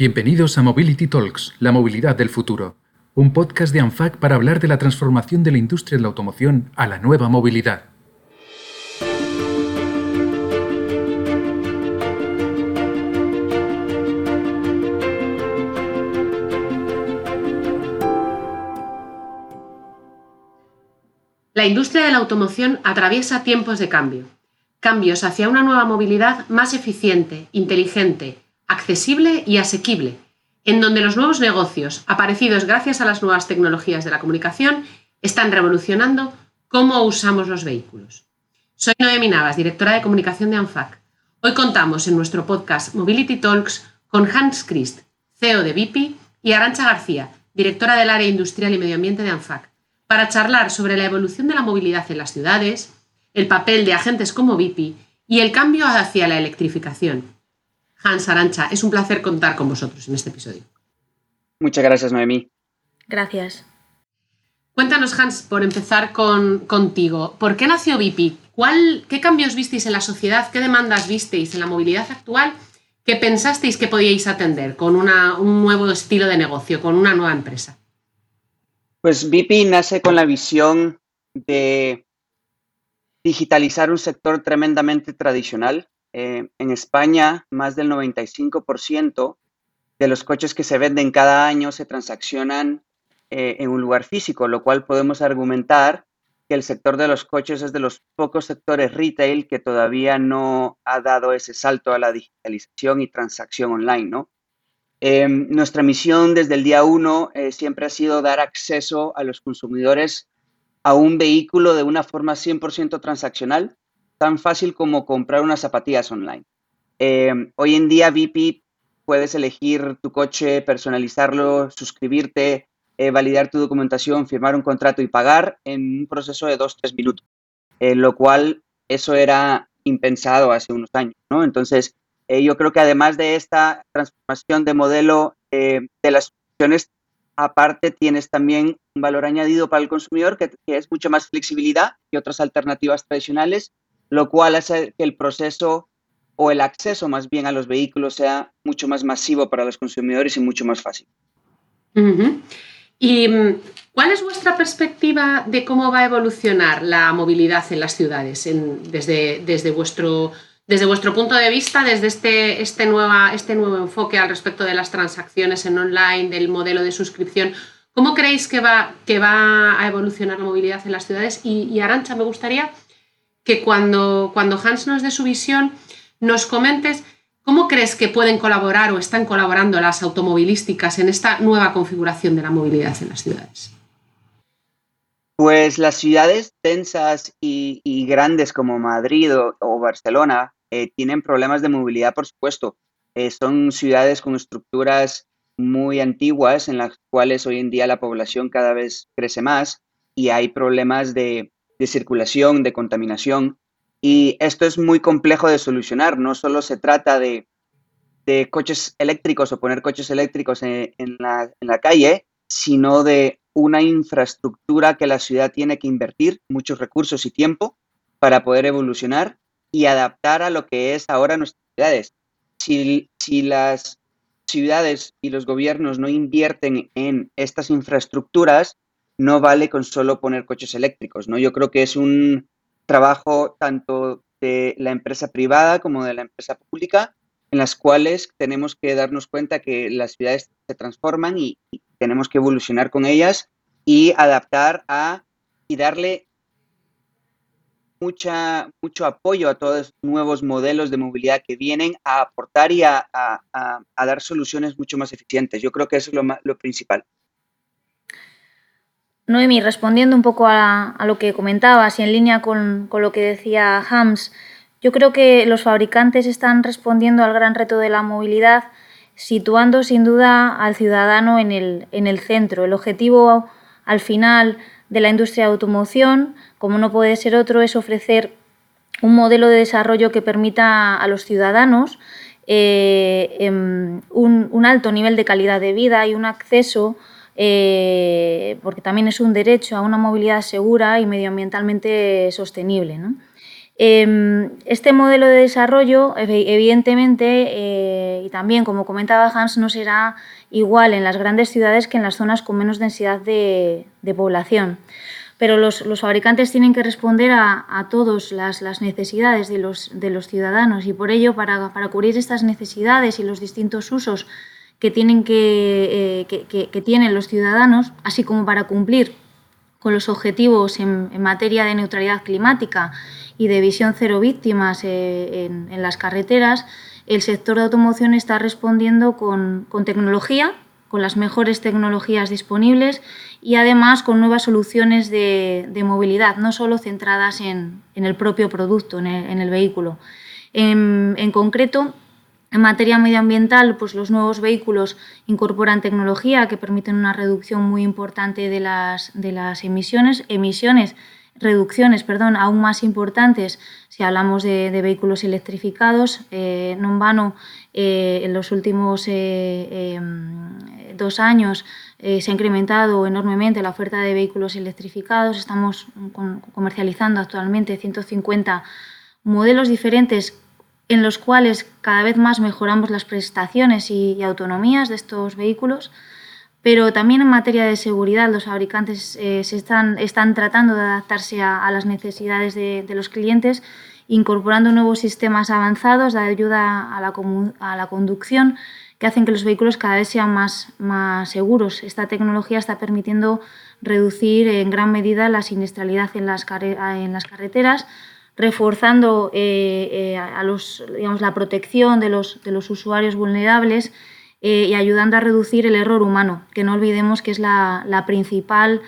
Bienvenidos a Mobility Talks, la movilidad del futuro, un podcast de ANFAC para hablar de la transformación de la industria de la automoción a la nueva movilidad. La industria de la automoción atraviesa tiempos de cambio, cambios hacia una nueva movilidad más eficiente, inteligente, accesible y asequible, en donde los nuevos negocios, aparecidos gracias a las nuevas tecnologías de la comunicación, están revolucionando cómo usamos los vehículos. Soy Noemi Navas, directora de comunicación de ANFAC. Hoy contamos en nuestro podcast Mobility Talks con Hans Christ, CEO de VIP, y Arancha García, directora del área industrial y medio ambiente de ANFAC, para charlar sobre la evolución de la movilidad en las ciudades, el papel de agentes como VIP y el cambio hacia la electrificación, Hans Arancha. Es un placer contar con vosotros en este episodio. Muchas gracias, Noemí. Gracias. Cuéntanos, Hans, por empezar con, contigo. ¿Por qué nació VIP? ¿Cuál, ¿Qué cambios visteis en la sociedad? ¿Qué demandas visteis en la movilidad actual que pensasteis que podíais atender con un nuevo estilo de negocio, con una nueva empresa? Pues VIP nace con la visión de digitalizar un sector tremendamente tradicional eh, en España, más del 95% de los coches que se venden cada año se transaccionan eh, en un lugar físico, lo cual podemos argumentar que el sector de los coches es de los pocos sectores retail que todavía no ha dado ese salto a la digitalización y transacción online, ¿no? Em, nuestra misión desde el día uno eh, siempre ha sido dar acceso a los consumidores a un vehículo de una forma 100% transaccional, tan fácil como comprar unas zapatillas online. Eh, hoy en día, VIP, puedes elegir tu coche, personalizarlo, suscribirte, eh, validar tu documentación, firmar un contrato y pagar en un proceso de dos, tres minutos, eh, lo cual eso era impensado hace unos años, ¿no? Entonces, yo creo que además de esta transformación de modelo de las funciones, aparte tienes también un valor añadido para el consumidor que, que es mucha más flexibilidad que otras alternativas tradicionales lo cual hace que el proceso o el acceso más bien a los vehículos sea mucho más masivo para los consumidores y mucho más fácil. ¿Y mm, cuál es vuestra perspectiva de cómo va a evolucionar la movilidad en las ciudades desde, desde, vuestro, desde vuestro punto de vista, desde este, este, nueva, este nuevo enfoque al respecto de las transacciones en online, del modelo de suscripción? ¿Cómo creéis que va, que va a evolucionar la movilidad en las ciudades? Y, y Arancha, me gustaría que cuando, cuando Hans nos dé su visión, nos comentes cómo crees que pueden colaborar o están colaborando las automovilísticas en esta nueva configuración de la movilidad en las ciudades. Pues las ciudades densas y, grandes como Madrid o, Barcelona eh, tienen problemas de movilidad, por supuesto. Eh, son ciudades con estructuras muy antiguas en las cuales hoy en día la población cada vez crece más y hay problemas de, de circulación, de contaminación. Y esto es muy complejo de solucionar. No solo se trata de, coches eléctricos o poner coches eléctricos en, la, en, la, calle, sino de una infraestructura que la ciudad tiene que invertir muchos recursos y tiempo para poder evolucionar y adaptar a lo que es ahora nuestras ciudades. Si, si las ciudades y los gobiernos no invierten en estas infraestructuras, no vale con solo poner coches eléctricos, ¿no? Yo creo que es un trabajo tanto de la empresa privada como de la empresa pública, en las cuales tenemos que darnos cuenta que las ciudades se transforman y, tenemos que evolucionar con ellas y adaptar a y darle mucha, mucho apoyo a todos los nuevos modelos de movilidad que vienen a aportar y a, dar soluciones mucho más eficientes. Yo creo que eso es lo, lo principal. Noemi, respondiendo un poco a, lo que comentabas y en línea con, lo que decía Hams, yo creo que los fabricantes están respondiendo al gran reto de la movilidad, situando sin duda al ciudadano en el, en el centro. El objetivo al final de la industria de automoción, como no puede ser otro, es ofrecer un modelo de desarrollo que permita a los ciudadanos eh, em, un, alto nivel de calidad de vida y un acceso eh, porque también es un derecho a una movilidad segura y medioambientalmente sostenible. Em, este modelo de desarrollo, evidentemente, eh, y también, como comentaba Hans, no será igual en las grandes ciudades que en las zonas con menos densidad de, población. Pero los, fabricantes tienen que responder a, todas las, necesidades de los, ciudadanos y por ello, para, cubrir estas necesidades y los distintos usos que tienen, que, eh, tienen los ciudadanos, así como para cumplir con los objetivos en, en materia de neutralidad climática y de visión cero víctimas eh, en, las carreteras, el sector de automoción está respondiendo con, tecnología, con las mejores tecnologías disponibles y además con nuevas soluciones de, movilidad, no solo centradas en, el propio producto, en el, vehículo. En, concreto, en materia medioambiental, pues los nuevos vehículos incorporan tecnología que permiten una reducción muy importante de las, emisiones, emisiones reducciones perdón, aún más importantes si hablamos de, vehículos electrificados. Eh, no en vano, eh, en los últimos eh, em, dos años se ha incrementado enormemente la oferta de vehículos electrificados. Estamos comercializando actualmente 150 modelos diferentes en los cuales cada vez más mejoramos las prestaciones y autonomías de estos vehículos pero también en materia de seguridad los fabricantes eh, se están, tratando de adaptarse a, las necesidades de, los clientes, incorporando nuevos sistemas avanzados de ayuda a la, conducción que hacen que los vehículos cada vez sean más, seguros. Esta tecnología está permitiendo reducir en gran medida la siniestralidad en las carreteras, reforzando eh, eh, a los, la protección de los, usuarios vulnerables eh, y ayudando a reducir el error humano, que no olvidemos que es la, principal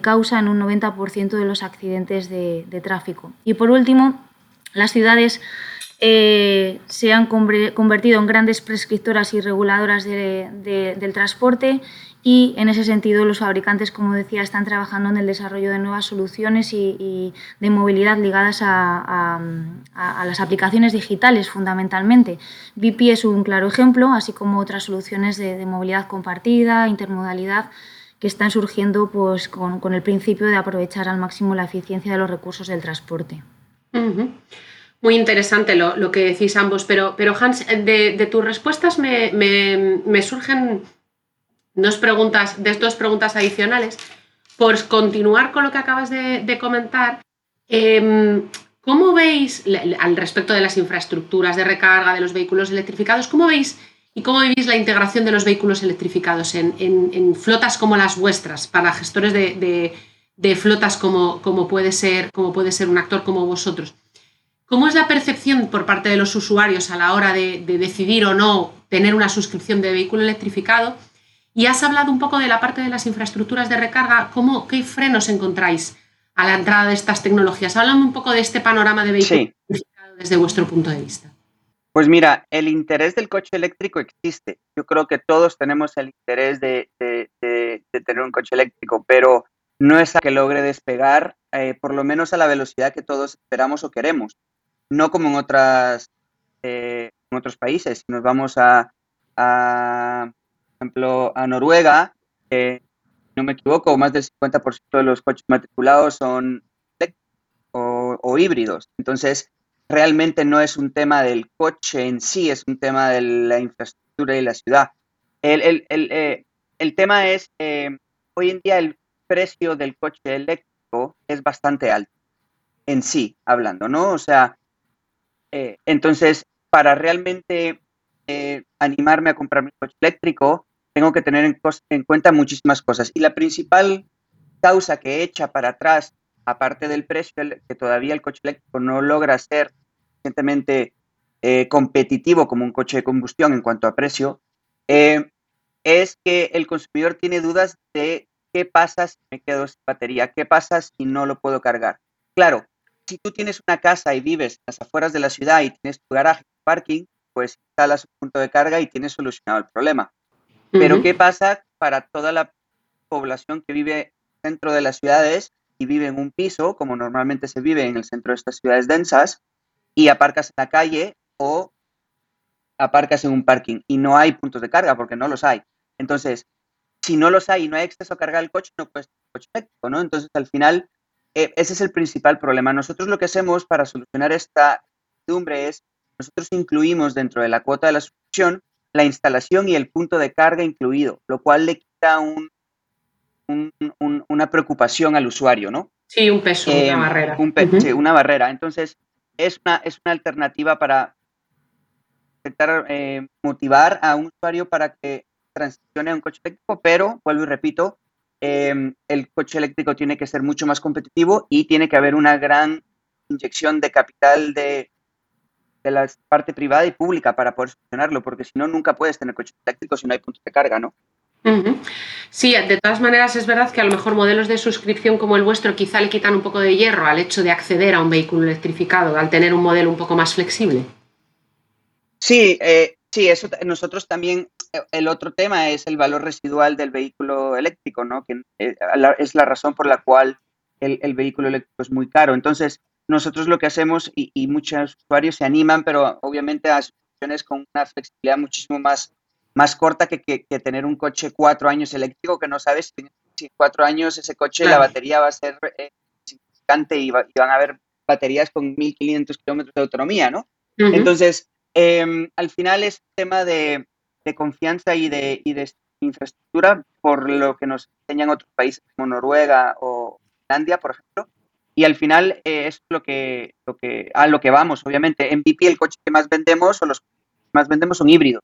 causa en un 90% de los accidentes de, tráfico. Y por último, las ciudades se han convertido en grandes prescriptoras y reguladoras del transporte y en ese sentido los fabricantes, como decía, están trabajando en el desarrollo de nuevas soluciones y, de movilidad ligadas a, las aplicaciones digitales fundamentalmente. BP es un claro ejemplo, así como otras soluciones de, movilidad compartida, intermodalidad, que están surgiendo pues, con, el principio de aprovechar al máximo la eficiencia de los recursos del transporte. Muy interesante lo, que decís ambos, pero, pero Hans, de, tus respuestas me, me surgen dos preguntas, de dos preguntas adicionales. Por continuar con lo que acabas de, comentar, em, ¿cómo veis, al respecto de las infraestructuras de recarga de los vehículos electrificados, cómo veis y cómo vivís la integración de los vehículos electrificados en, flotas como las vuestras, para gestores de, flotas como, puede ser, como puede ser un actor como vosotros? ¿Cómo es la percepción por parte de los usuarios a la hora de, decidir o no tener una suscripción de vehículo electrificado? Y has hablado un poco de la parte de las infraestructuras de recarga. ¿Cómo, ¿Qué frenos encontráis a la entrada de estas tecnologías? Háblame un poco de este panorama de vehículos desde vuestro punto de vista. Pues mira, el interés del coche eléctrico existe. Yo creo que todos tenemos el interés de, tener un coche eléctrico, pero no es a que logre despegar, eh, por lo menos a la velocidad que todos esperamos o queremos. No como en, otras, eh, en otros países. Si nos vamos a, ejemplo, a Noruega, eh, no me equivoco, más del 50% de los coches matriculados son o, o, híbridos. Entonces, realmente no es un tema del coche en sí, es un tema de la infraestructura y la ciudad. El, el, el, eh, el tema es, eh, hoy en día el precio del coche eléctrico es bastante alto, en sí, hablando, ¿no? O sea, entonces, para realmente animarme a comprar mi coche eléctrico, tengo que tener en, cuenta muchísimas cosas. Y la principal causa que echa para atrás, aparte del precio, que todavía el coche eléctrico no logra ser suficientemente eh, competitivo como un coche de combustión en cuanto a precio, eh, es que el consumidor tiene dudas de qué pasa si me quedo sin batería, qué pasa si no lo puedo cargar. Claro, si tú tienes una casa y vives a las afueras de la ciudad y tienes tu garaje, parking, pues instalas un punto de carga y tienes solucionado el problema. Pero ¿qué pasa para toda la población que vive dentro de las ciudades y vive en un piso, como normalmente se vive en el centro de estas ciudades densas, y aparcas en la calle o aparcas en un parking y no hay puntos de carga porque no los hay? Entonces, si no los hay y no hay acceso a cargar el coche, no puedes tener coche eléctrico, ¿no? Entonces, al final, eh, ese es el principal problema. Nosotros lo que hacemos para solucionar esta incertidumbre es, nosotros incluimos dentro de la cuota de la suscripción la instalación y el punto de carga incluido, lo cual le quita un, una preocupación al usuario, ¿no? Sí, un peso, una barrera. Sí, una barrera. Entonces, es una, es una alternativa para intentar eh, motivar a un usuario para que transicione a un coche eléctrico, pero, vuelvo y repito, em, el coche eléctrico tiene que ser mucho más competitivo y tiene que haber una gran inyección de capital de, de la parte privada y pública para poder solucionarlo, porque si no, nunca puedes tener coche eléctrico si no hay puntos de carga, ¿no? Sí, de todas maneras es verdad que a lo mejor modelos de suscripción como el vuestro quizá le quitan un poco de hierro al hecho de acceder a un vehículo electrificado, al tener un modelo un poco más flexible. Sí, eh, sí, eso nosotros también, eh, el otro tema es el valor residual del vehículo eléctrico, ¿no? Que eh, es la razón por la cual el, vehículo eléctrico es muy caro. Entonces, nosotros lo que hacemos, y, muchos usuarios se animan, pero obviamente a soluciones con una flexibilidad muchísimo más, más corta que, tener un coche cuatro años eléctrico, que no sabes si en cuatro años ese coche la batería va a ser significante y, van a haber baterías con 1500 kilómetros de autonomía, ¿no? Entonces, Em, al final es un tema de, confianza y de, infraestructura, por lo que nos enseñan otros países como Noruega o Finlandia, por ejemplo. Y al final eh, es lo que, lo que, a lo que vamos, obviamente. En BP el coche que más vendemos o los que más vendemos son híbridos.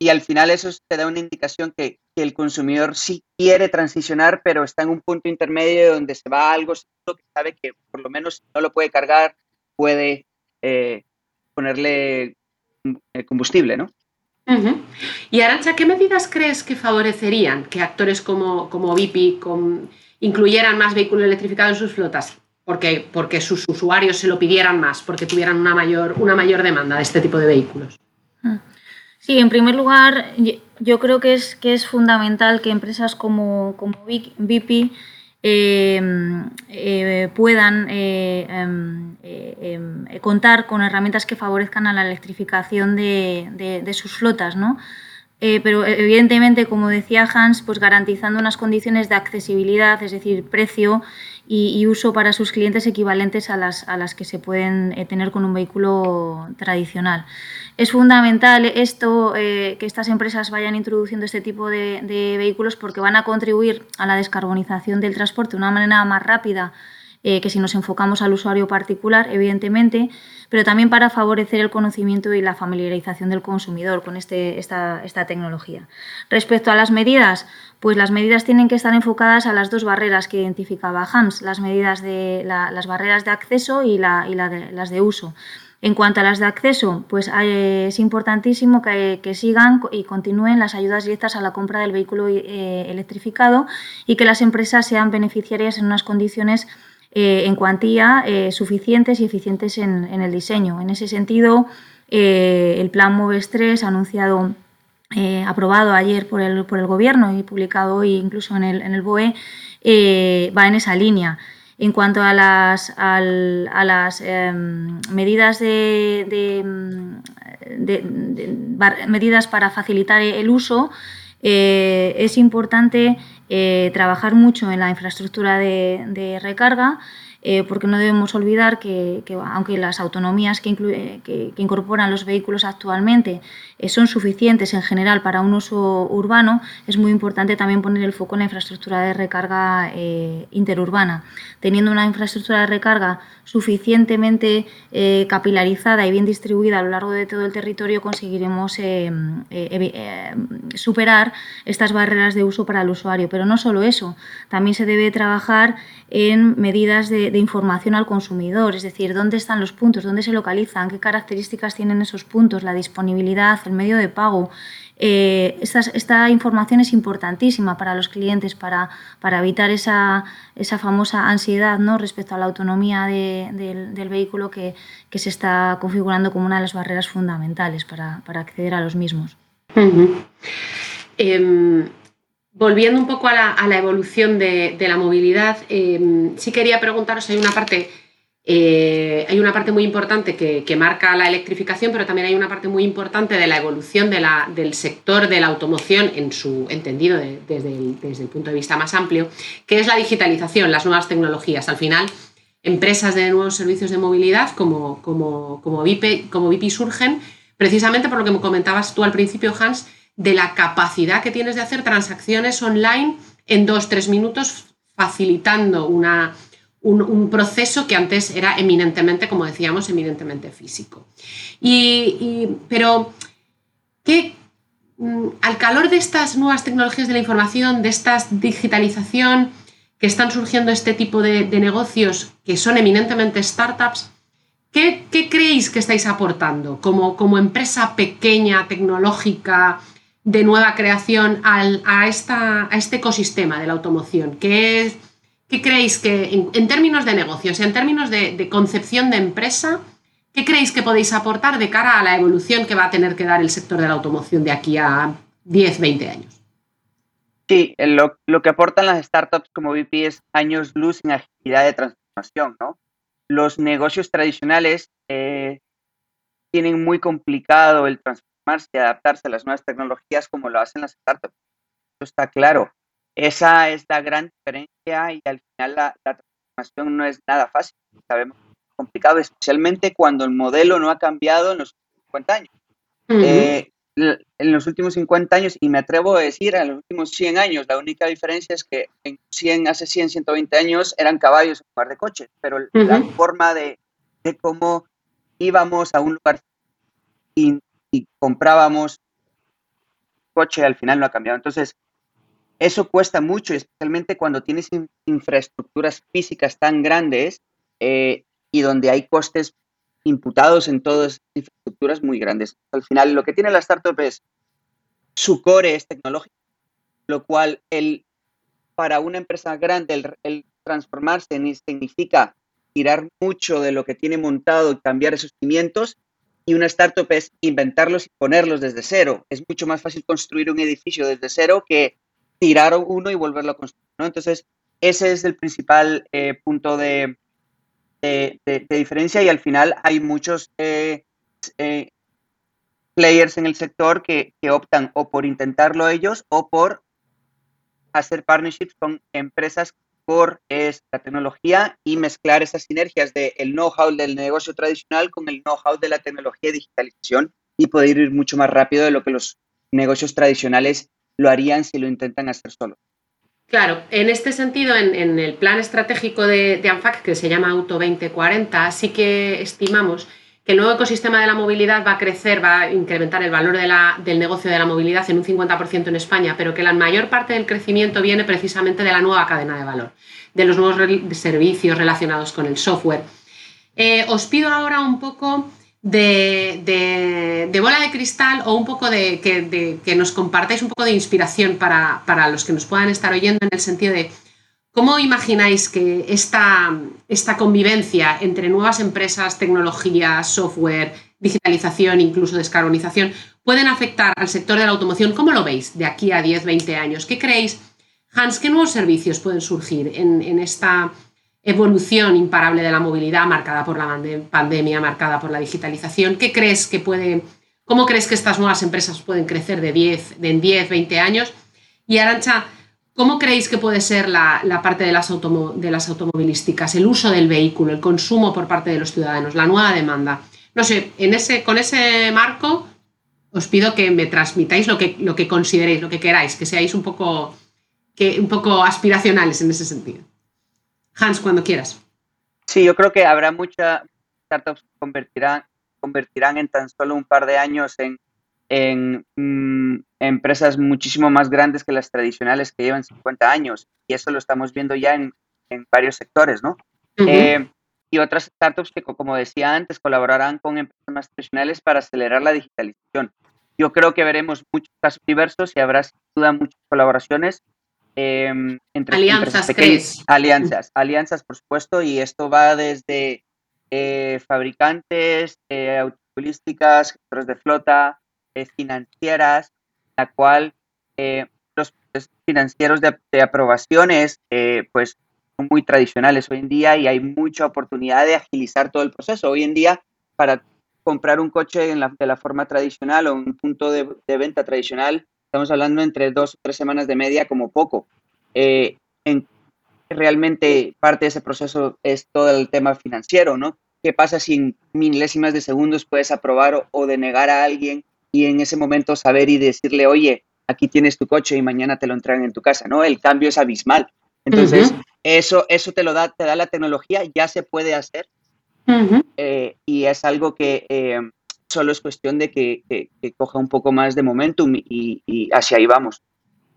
Y al final eso te da una indicación que, el consumidor sí quiere transicionar, pero está en un punto intermedio donde se va a algo que sabe que por lo menos si no lo puede cargar, puede eh, ponerle eh, combustible, ¿no? Y Arancha, ¿qué medidas crees que favorecerían que actores como, como VIP incluyeran más vehículos electrificados en sus flotas? Porque, porque sus usuarios se lo pidieran más, porque tuvieran una mayor, una mayor demanda de este tipo de vehículos. Sí, en primer lugar, yo creo que es, que es fundamental que empresas como, como VIP Em, eh, puedan eh, em, eh, em, contar con herramientas que favorezcan a la electrificación de, de sus flotas, ¿no? Eh, pero eh, evidentemente, como decía Hans, pues garantizando unas condiciones de accesibilidad, es decir, precio y, uso para sus clientes equivalentes a las, a las que se pueden eh, tener con un vehículo tradicional. Es fundamental esto, que estas empresas vayan introduciendo este tipo de, de vehículos porque van a contribuir a la descarbonización del transporte de una manera más rápida eh, que si nos enfocamos al usuario particular, evidentemente, pero también para favorecer el conocimiento y la familiarización del consumidor con este, esta, tecnología. Respecto a las medidas, pues las medidas tienen que estar enfocadas a las dos barreras que identificaba Hams, las medidas de las barreras de acceso y, la, las de uso. En cuanto a las de acceso, pues es importantísimo que, sigan y continúen las ayudas directas a la compra del vehículo eh, electrificado y que las empresas sean beneficiarias en unas condiciones eh, en cuantía eh, suficientes y eficientes en, el diseño. En ese sentido, eh, el Plan MOVES 3 anunciado aprobado ayer por el, por el, Gobierno y publicado hoy incluso en el, en el BOE, va en esa línea. En cuanto a las, a las em, medidas, de, medidas para facilitar el uso, es importante eh, trabajar mucho en la infraestructura de, recarga, eh, porque no debemos olvidar que, aunque las autonomías que, que, incorporan los vehículos actualmente eh, son suficientes en general para un uso urbano, es muy importante también poner el foco en la infraestructura de recarga interurbana. Teniendo una infraestructura de recarga suficientemente capilarizada y bien distribuida a lo largo de todo el territorio, conseguiremos superar estas barreras de uso para el usuario pero no solo eso, también se debe trabajar en medidas de, información al consumidor, es decir, dónde están los puntos, dónde se localizan, qué características tienen esos puntos, la disponibilidad, el medio de pago. Eh, esta, información es importantísima para los clientes para, para evitar esa, esa, famosa ansiedad ¿no? respecto a la autonomía del, vehículo que, se está configurando como una de las barreras fundamentales para, acceder a los mismos volviendo un poco a la, evolución de, la movilidad, em, sí quería preguntaros, hay una parte eh, hay una parte muy importante que, marca la electrificación, pero también hay una parte muy importante de la evolución del sector de la automoción en su entendido desde, el, punto de vista más amplio, que es la digitalización, las nuevas tecnologías. Al final, empresas de nuevos servicios de movilidad como, como, como, como VIP surgen precisamente por lo que me comentabas tú al principio, Hans, de la capacidad que tienes de hacer transacciones online en dos, tres minutos, facilitando una un, proceso que antes era eminentemente, como decíamos, eminentemente físico. Y, pero, ¿qué, mm, al calor de estas nuevas tecnologías de la información, de esta digitalización, que están surgiendo este tipo de, negocios que son eminentemente startups, ¿qué, creéis que estáis aportando como, como empresa pequeña, tecnológica, de nueva creación a, esta, a este ecosistema de la automoción? ¿Qué es, ¿Qué creéis que, en, términos de negocios, en términos de, concepción de empresa, qué creéis que podéis aportar de cara a la evolución que va a tener que dar el sector de la automoción de aquí a 10, 20 años? Sí, lo, que aportan las startups como VP es años luz en agilidad de transformación, ¿no? Los negocios tradicionales eh, tienen muy complicado el transformarse y adaptarse a las nuevas tecnologías como lo hacen las startups. Eso está claro. Esa es la gran diferencia y al final la, transformación no es nada fácil. Sabemos que es complicado, especialmente cuando el modelo no ha cambiado en los últimos 50 años. Eh, en los últimos 50 años, y me atrevo a decir, en los últimos 100 años, la única diferencia es que en 100, hace 100, 120 años eran caballos en lugar de coches, pero la forma de, cómo íbamos a un lugar y, y comprábamos coche al final no ha cambiado. Entonces, eso cuesta mucho, especialmente cuando tienes infraestructuras físicas tan grandes eh, y donde hay costes imputados en todas infraestructuras muy grandes. Al final, lo que tiene la startup es su core es tecnológico, lo cual el, para una empresa grande el, transformarse significa tirar mucho de lo que tiene montado y cambiar esos cimientos y una startup es inventarlos y ponerlos desde cero. Es mucho más fácil construir un edificio desde cero que tirar uno y volverlo a construir. ¿no? Entonces, ese es el principal eh, punto de, diferencia y al final hay muchos eh, eh, players en el sector que, que, optan o por intentarlo ellos o por hacer partnerships con empresas por la tecnología y mezclar esas sinergias del el know-how del negocio tradicional con el know-how de la tecnología de digitalización y poder ir mucho más rápido de lo que los negocios tradicionales lo harían si lo intentan hacer solo. Claro, en este sentido, en, el plan estratégico de, ANFAC, que se llama Auto 2040, sí que estimamos que el nuevo ecosistema de la movilidad va a crecer, va a incrementar el valor del negocio de la movilidad en un 50% en España, pero que la mayor parte del crecimiento viene precisamente de la nueva cadena de valor, de los nuevos servicios relacionados con el software. Eh, os pido ahora un poco de, bola de cristal o un poco de que, nos compartáis un poco de inspiración para, los que nos puedan estar oyendo en el sentido de cómo imagináis que esta, esta convivencia entre nuevas empresas, tecnología, software, digitalización, incluso descarbonización, pueden afectar al sector de la automoción. ¿Cómo lo veis de aquí a 10, 20 años? ¿Qué creéis, Hans, qué nuevos servicios pueden surgir en, esta evolución imparable de la movilidad marcada por la pandemia, marcada por la digitalización. ¿Qué crees que puede, cómo crees que estas nuevas empresas pueden crecer de 10, de en 10, 20 años? Y Arancha, ¿cómo creéis que puede ser la, parte de las, de las automovilísticas, el uso del vehículo, el consumo por parte de los ciudadanos, la nueva demanda? No sé, en ese, con ese marco os pido que me transmitáis lo que, lo que consideréis, lo que queráis, que seáis un poco, que, un poco aspiracionales en ese sentido. Hans, cuando quieras. Sí, yo creo que habrá muchas startups que convertirán en tan solo un par de años en, en mm, empresas muchísimo más grandes que las tradicionales que llevan 50 años. Y eso lo estamos viendo ya en, en varios sectores, ¿no? Eh, y otras startups que, como decía antes, colaborarán con empresas más tradicionales para acelerar la digitalización. Yo creo que veremos muchos casos diversos y habrá sin duda muchas colaboraciones Em, entre alianzas, Alianzas, alianzas, por supuesto, y esto va desde eh, fabricantes, eh, automovilísticas, gestores de flota, eh, financieras, la cual los financieros de, aprobaciones, pues son muy tradicionales hoy en día y hay mucha oportunidad de agilizar todo el proceso. Hoy en día, para comprar un coche de la forma tradicional o un punto de, venta tradicional, estamos hablando entre dos o tres semanas de media como poco. Eh, en, realmente parte de ese proceso es todo el tema financiero, ¿no? ¿Qué pasa si en milésimas de segundos puedes aprobar o, denegar a alguien y en ese momento saber y decirle, oye, aquí tienes tu coche y mañana te lo entregan en tu casa, ¿no? El cambio es abismal. Entonces, eso, eso te lo da, te da la tecnología, ya se puede hacer. Eh, y es algo que eh, solo es cuestión de que, coja un poco más de momentum y, hacia ahí vamos.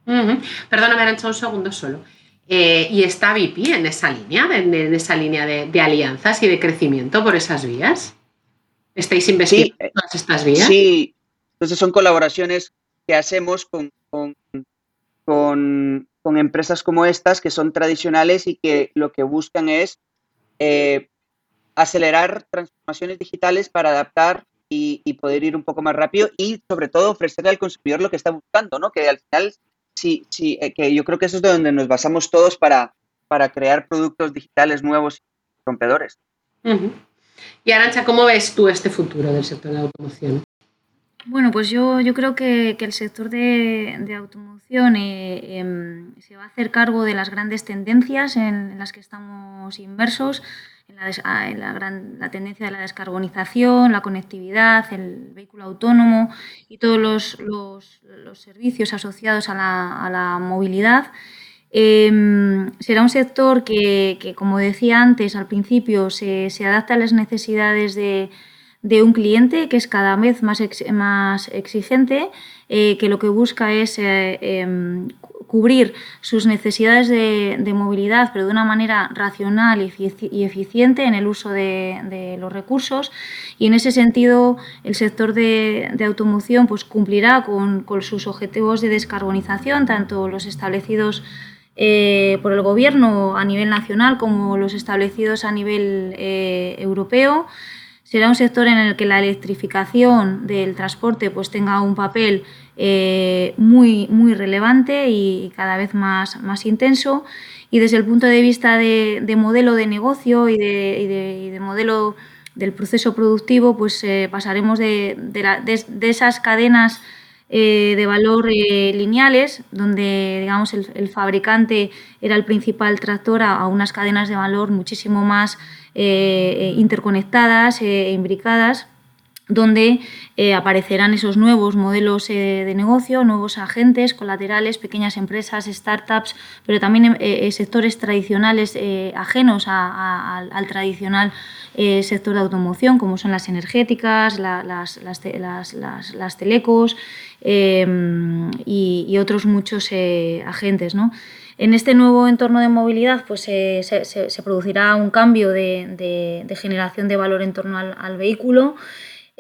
Perdóname, Arancha, un segundo solo. Eh, y está VIP en esa línea, en, esa línea de, alianzas y de crecimiento por esas vías. ¿Estáis investigando en todas estas vías? Sí, entonces son colaboraciones que hacemos con, con, empresas como estas que son tradicionales y que lo que buscan es eh, acelerar transformaciones digitales para adaptar y, poder ir un poco más rápido y sobre todo ofrecerle al consumidor lo que está buscando, ¿no? Que al final sí, sí, eh, que yo creo que eso es de donde nos basamos todos para, para crear productos digitales nuevos y rompedores. Y Arancha, ¿cómo ves tú este futuro del sector de la automoción? Bueno, pues yo, yo creo que, el sector de, automoción eh, em, se va a hacer cargo de las grandes tendencias en, las que estamos inmersos, en, la, ah, la, tendencia de la descarbonización, la conectividad, el vehículo autónomo y todos los, servicios asociados a la, movilidad. Em, será un sector que, como decía antes al principio, se, se adapta a las necesidades de de un cliente que es cada vez más, más exigente, eh, que lo que busca es eh, em, cubrir sus necesidades de, movilidad, pero de una manera racional y, eficiente en el uso de, los recursos. Y en ese sentido, el sector de, automoción pues, cumplirá con, sus objetivos de descarbonización, tanto los establecidos eh, por el Gobierno a nivel nacional como los establecidos a nivel europeo será un sector en el que la electrificación del transporte pues, tenga un papel eh, muy, muy relevante y cada vez más, más intenso. Y desde el punto de vista de, modelo de negocio y de, modelo del proceso productivo, pues eh, pasaremos de, esas cadenas eh, de valor lineales, donde digamos el, fabricante era el principal tractor, a, unas cadenas de valor muchísimo más eh, eh, interconectadas e imbricadas donde aparecerán esos nuevos modelos de negocio, nuevos agentes colaterales, pequeñas empresas, startups, pero también sectores tradicionales ajenos al tradicional sector de automoción, como son las energéticas, las, telecos y, otros muchos agentes. En este nuevo entorno de movilidad pues, se, producirá un cambio de, generación de valor en torno al, vehículo,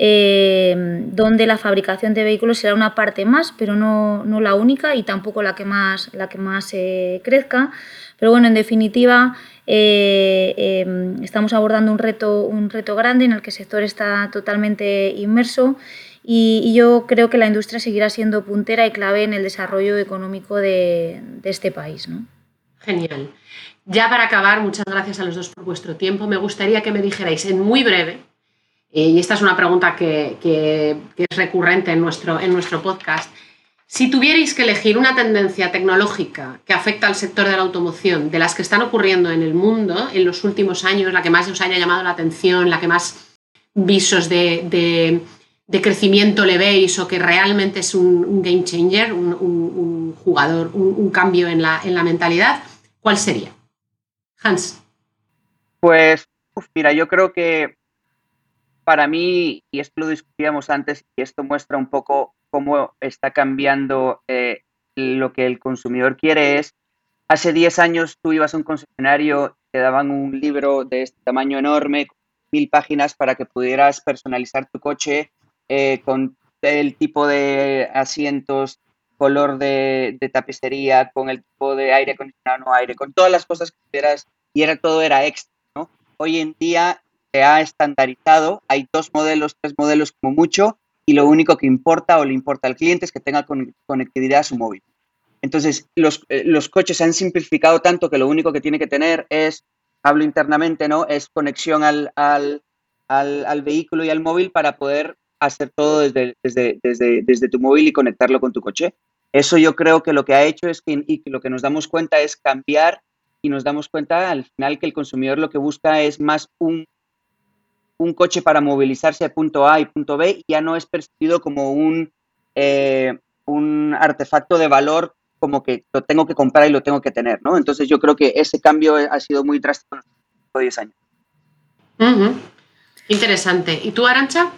eh, donde la fabricación de vehículos será una parte más, pero no, la única y tampoco la que más, la que más eh, crezca. Pero bueno, en definitiva, eh, estamos abordando un reto, un reto grande en el que el sector está totalmente inmerso y, yo creo que la industria seguirá siendo puntera y clave en el desarrollo económico de, este país. ¿no? Genial. Ya para acabar, muchas gracias a los dos por vuestro tiempo. Me gustaría que me dijerais en muy breve, y esta es una pregunta que, es recurrente en nuestro, en nuestro podcast, si tuvierais que elegir una tendencia tecnológica que afecta al sector de la automoción, de las que están ocurriendo en el mundo en los últimos años, la que más os haya llamado la atención, la que más visos de de crecimiento le veis o que realmente es un, game changer, un, jugador, un, cambio en la, en la mentalidad, ¿cuál sería? Hans. Pues, mira, yo creo que para mí, y esto lo discutíamos antes, y esto muestra un poco cómo está cambiando eh, lo que el consumidor quiere es, hace 10 años tú ibas a un concesionario, te daban un libro de este tamaño enorme, mil páginas para que pudieras personalizar tu coche eh, con el tipo de asientos, color de, tapicería, con el tipo de aire acondicionado, no aire, con todas las cosas que quieras, y era todo era extra, ¿no? Hoy en día se ha estandarizado, hay dos modelos, tres modelos como mucho, y lo único que importa o le importa al cliente es que tenga conectividad a su móvil. Entonces, los, eh, los coches se han simplificado tanto que lo único que tiene que tener es, hablo internamente, ¿no? Es conexión al, al, al, vehículo y al móvil para poder hacer todo desde, desde, desde, desde, tu móvil y conectarlo con tu coche. Eso yo creo que lo que ha hecho es que, y lo que nos damos cuenta es cambiar y nos damos cuenta al final que el consumidor lo que busca es más un, un coche para movilizarse de punto A y punto B ya no es percibido como un, eh, un artefacto de valor como que lo tengo que comprar y lo tengo que tener, ¿no? Entonces yo creo que ese cambio ha sido muy drástico en los 10 años. Interesante. ¿Y tú, Arancha?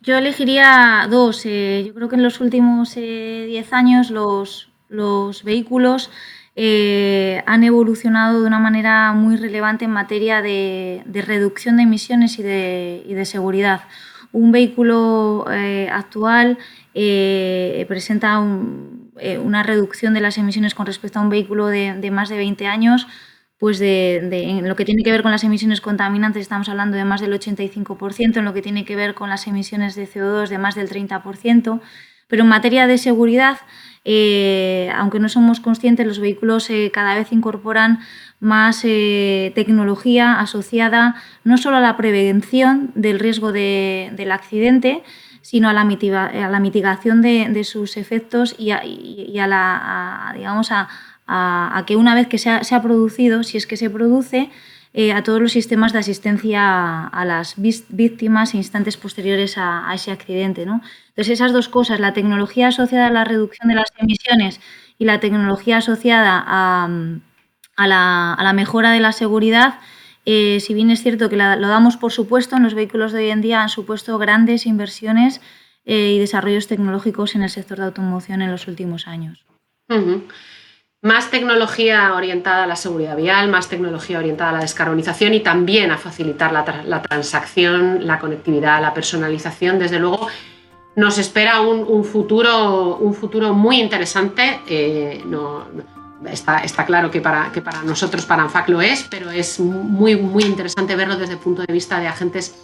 Yo elegiría dos. Eh, yo creo que en los últimos 10 eh, años los, los vehículos eh, han evolucionado de una manera muy relevante en materia de, reducción de emisiones y de, seguridad. Un vehículo eh, actual eh, presenta una reducción de las emisiones con respecto a un vehículo de, más de 20 años, pues de, en lo que tiene que ver con las emisiones contaminantes estamos hablando de más del 85%, en lo que tiene que ver con las emisiones de CO2 de más del 30%, pero en materia de seguridad eh, aunque no somos conscientes, los vehículos eh, cada vez incorporan más eh, tecnología asociada no solo a la prevención del riesgo del accidente, sino a la, mitigación de, sus efectos y a, la, digamos a, que una vez que se ha, producido, si es que se produce, a todos los sistemas de asistencia a las víctimas e instantes posteriores a, ese accidente. ¿no? Entonces, esas dos cosas, la tecnología asociada a la reducción de las emisiones y la tecnología asociada a, la, mejora de la seguridad, eh, si bien es cierto que lo damos por supuesto, en los vehículos de hoy en día han supuesto grandes inversiones eh, y desarrollos tecnológicos en el sector de automoción en los últimos años. Más tecnología orientada a la seguridad vial, más tecnología orientada a la descarbonización y también a facilitar la, la transacción, la conectividad, la personalización. Desde luego, nos espera un, futuro, un futuro muy interesante. Eh, no, está, está, claro que para, que para nosotros, para ANFAC lo es, pero es muy, muy interesante verlo desde el punto de vista de agentes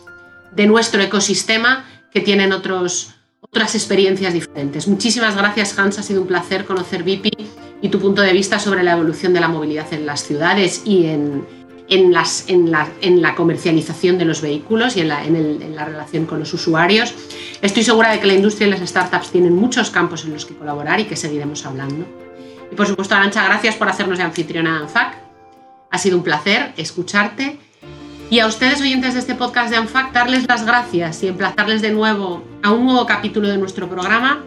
de nuestro ecosistema que tienen otros, otras experiencias diferentes. Muchísimas gracias, Hans. Ha sido un placer conocer VIPI y tu punto de vista sobre la evolución de la movilidad en las ciudades y en, en, las, en, la, en la comercialización de los vehículos y la, en la relación con los usuarios. Estoy segura de que la industria y las startups tienen muchos campos en los que colaborar y que seguiremos hablando. Y por supuesto, Arancha, gracias por hacernos de anfitriona a ANFAC. Ha sido un placer escucharte. Y a ustedes, oyentes de este podcast de ANFAC, darles las gracias y emplazarles de nuevo a un nuevo capítulo de nuestro programa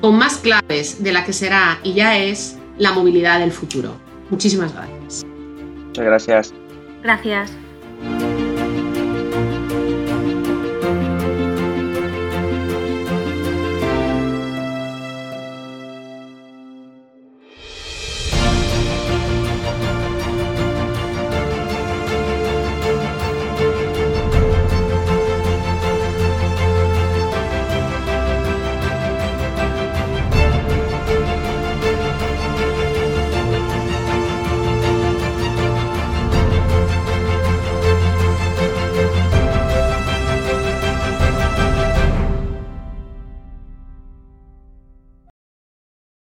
con más claves de la que será y ya es la movilidad del futuro. Muchísimas gracias. Muchas gracias. Gracias.